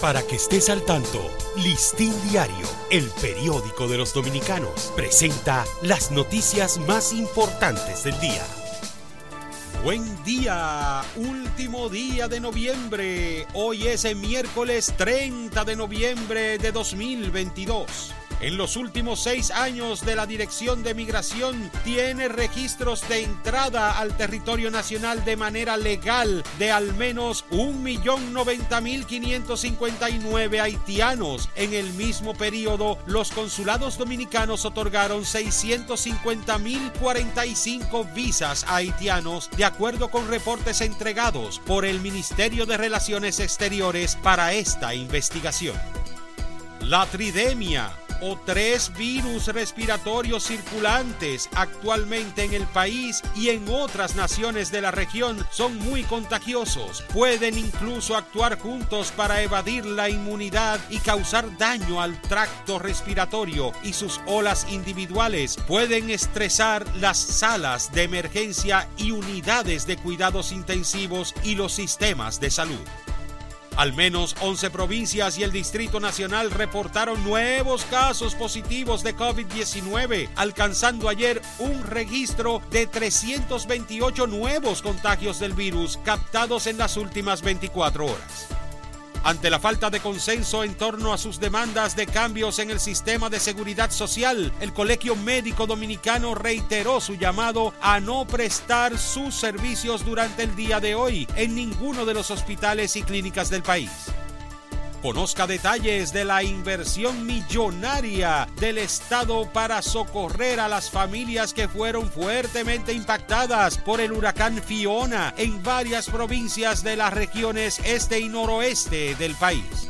Para que estés al tanto, Listín Diario, el periódico de los dominicanos, presenta las noticias más importantes del día. Buen día, último día de noviembre. Hoy es el miércoles 30 de noviembre de 2022. En los últimos seis años de la Dirección de Migración tiene registros de entrada al territorio nacional de manera legal de al menos 1.090.559 haitianos. En el mismo periodo, los consulados dominicanos otorgaron 650.045 visas a haitianos, de acuerdo con reportes entregados por el Ministerio de Relaciones Exteriores para esta investigación. La tridemia o tres virus respiratorios circulantes actualmente en el país y en otras naciones de la región son muy contagiosos. Pueden incluso actuar juntos para evadir la inmunidad y causar daño al tracto respiratorio y sus olas individuales pueden estresar las salas de emergencia y unidades de cuidados intensivos y los sistemas de salud. Al menos 11 provincias y el Distrito Nacional reportaron nuevos casos positivos de COVID-19, alcanzando ayer un registro de 328 nuevos contagios del virus captados en las últimas 24 horas. Ante la falta de consenso en torno a sus demandas de cambios en el sistema de seguridad social, el Colegio Médico Dominicano reiteró su llamado a no prestar sus servicios durante el día de hoy en ninguno de los hospitales y clínicas del país. Conozca detalles de la inversión millonaria del Estado para socorrer a las familias que fueron fuertemente impactadas por el huracán Fiona en varias provincias de las regiones este y noroeste del país.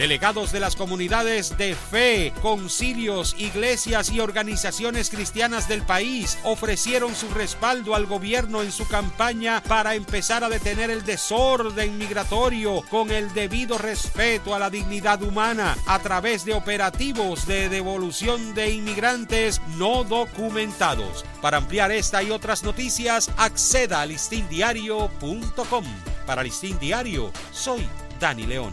Delegados de las comunidades de fe, concilios, iglesias y organizaciones cristianas del país ofrecieron su respaldo al gobierno en su campaña para empezar a detener el desorden migratorio con el debido respeto a la dignidad humana a través de operativos de devolución de inmigrantes no documentados. Para ampliar esta y otras noticias, acceda a listindiario.com. Para Listín Diario, soy Dani León.